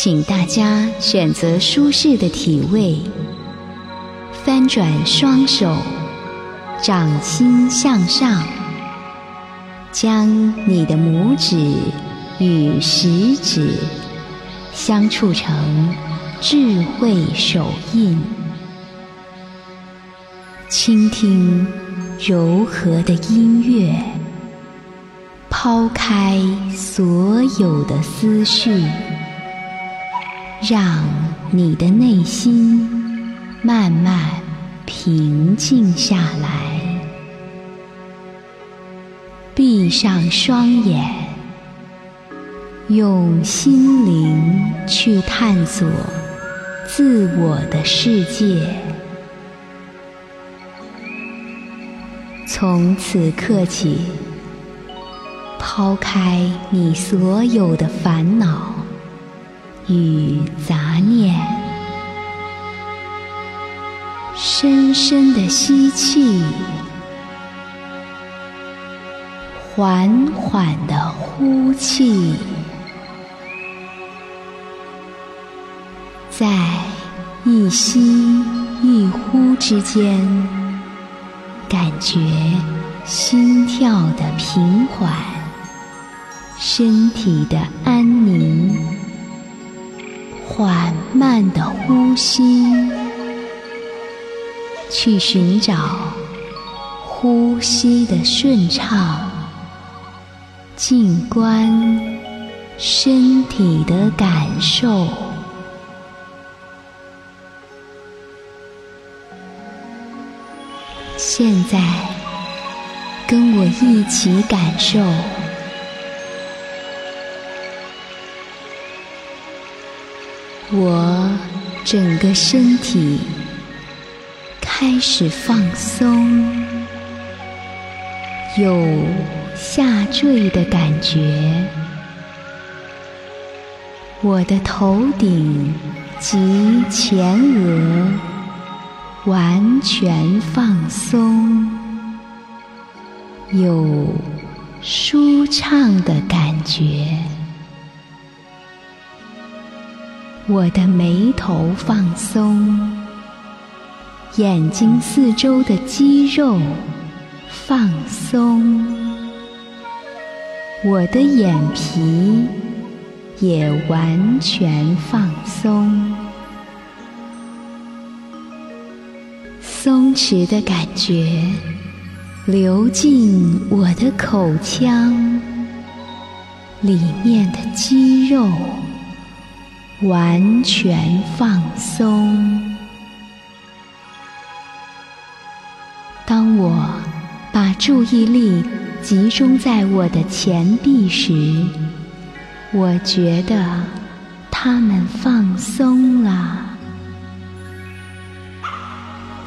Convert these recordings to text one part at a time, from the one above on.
请大家选择舒适的体位，翻转双手，掌心向上，将你的拇指与食指相触成智慧手印，倾听柔和的音乐，抛开所有的思绪。让你的内心慢慢平静下来，闭上双眼，用心灵去探索自我的世界。从此刻起，抛开你所有的烦恼。与杂念，深深的吸气，缓缓的呼气，在一吸一呼之间，感觉心跳的平缓，身体的安宁。缓慢的呼吸，去寻找呼吸的顺畅，静观身体的感受。现在，跟我一起感受。我整个身体开始放松，有下坠的感觉。我的头顶及前额完全放松，有舒畅的感觉。我的眉头放松，眼睛四周的肌肉放松，我的眼皮也完全放松，松弛的感觉流进我的口腔里面的肌肉。完全放松。当我把注意力集中在我的前臂时，我觉得它们放松了。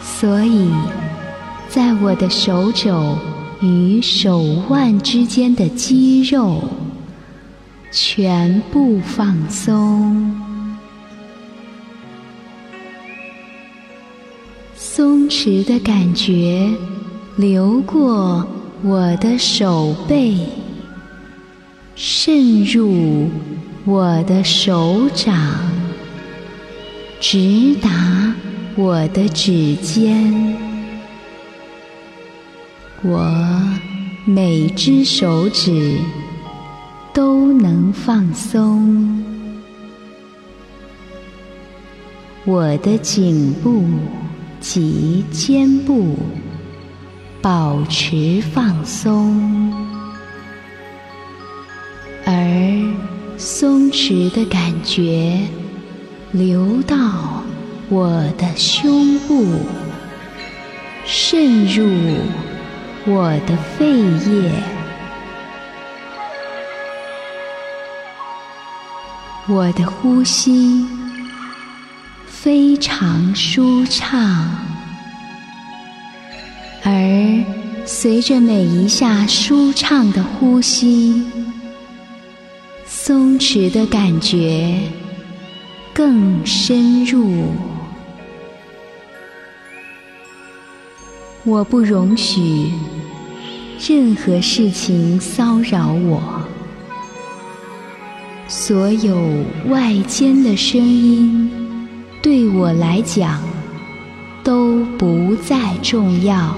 所以，在我的手肘与手腕之间的肌肉。全部放松，松弛的感觉流过我的手背，渗入我的手掌，直达我的指尖。我每只手指。都能放松，我的颈部及肩部保持放松，而松弛的感觉流到我的胸部，渗入我的肺叶。我的呼吸非常舒畅，而随着每一下舒畅的呼吸，松弛的感觉更深入。我不容许任何事情骚扰我。所有外间的声音，对我来讲都不再重要。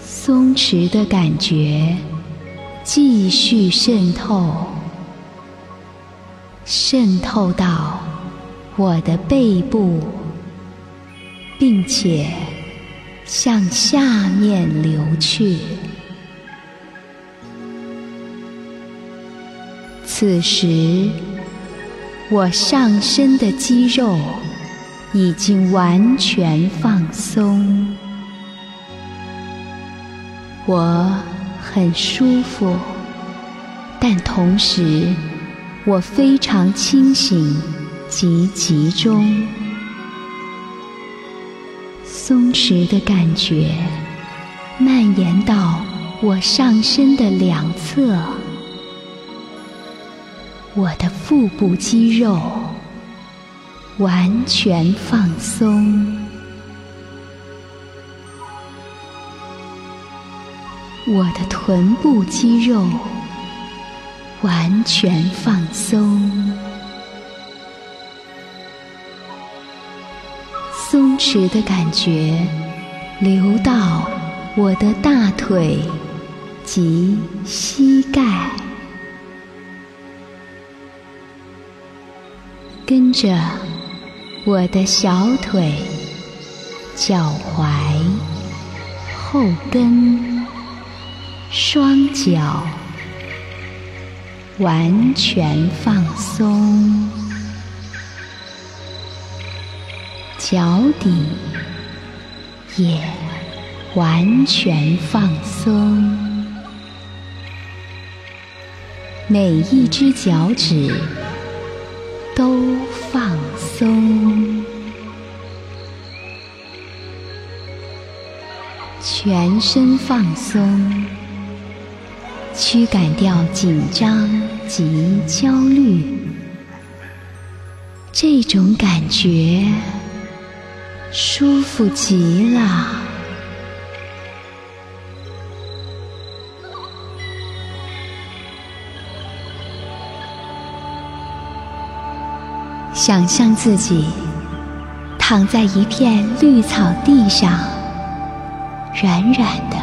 松弛的感觉继续渗透，渗透到我的背部，并且向下面流去。此时，我上身的肌肉已经完全放松，我很舒服，但同时我非常清醒及集中。松弛的感觉蔓延到我上身的两侧。我的腹部肌肉完全放松，我的臀部肌肉完全放松，松弛的感觉流到我的大腿及膝盖。跟着我的小腿、脚踝、后跟、双脚完全放松，脚底也完全放松，每一只脚趾。都身放松，驱赶掉紧张及焦虑。这种感觉舒服极了。想象自己躺在一片绿草地上，软软的、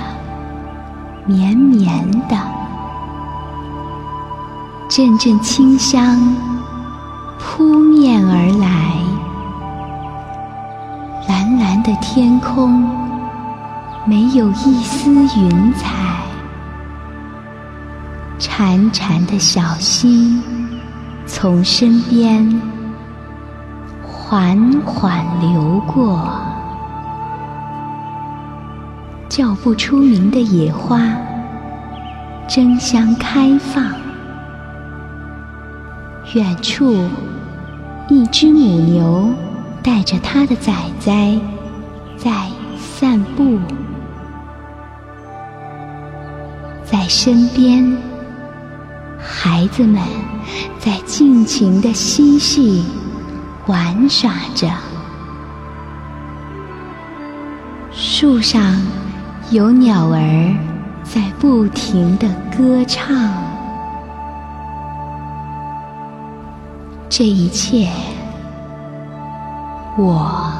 绵绵的，阵阵清香扑面而来，蓝蓝的天空没有一丝云彩，潺潺的小溪从身边。缓缓流过，叫不出名的野花争相开放。远处，一只母牛带着它的崽崽在散步，在身边，孩子们在尽情的嬉戏。玩耍着，树上有鸟儿在不停的歌唱。这一切，我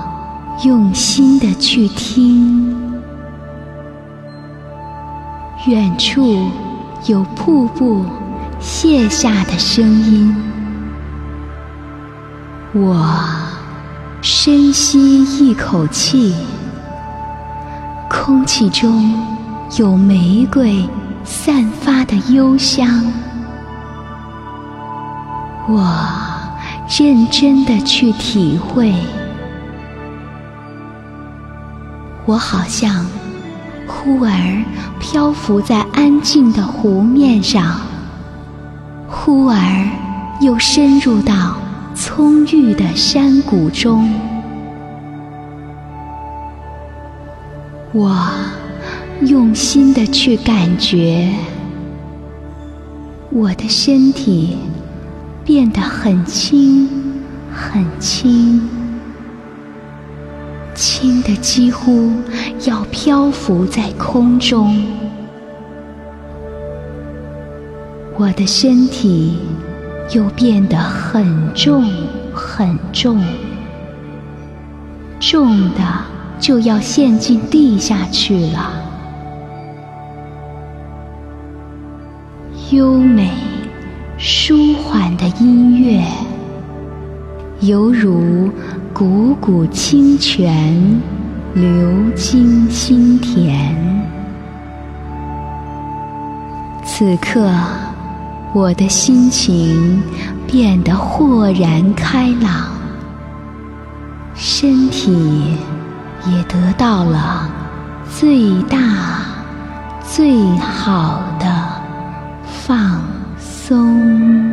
用心的去听。远处有瀑布泻下的声音。我深吸一口气，空气中有玫瑰散发的幽香。我认真的去体会，我好像忽而漂浮在安静的湖面上，忽而又深入到。葱郁的山谷中，我用心的去感觉，我的身体变得很轻，很轻，轻的几乎要漂浮在空中。我的身体又变得很重很重，重的就要陷进地下去了。优美、舒缓的音乐，犹如汩汩清泉流经心田。此刻，我的心情变得豁然开朗，身体也得到了最大最好的放松。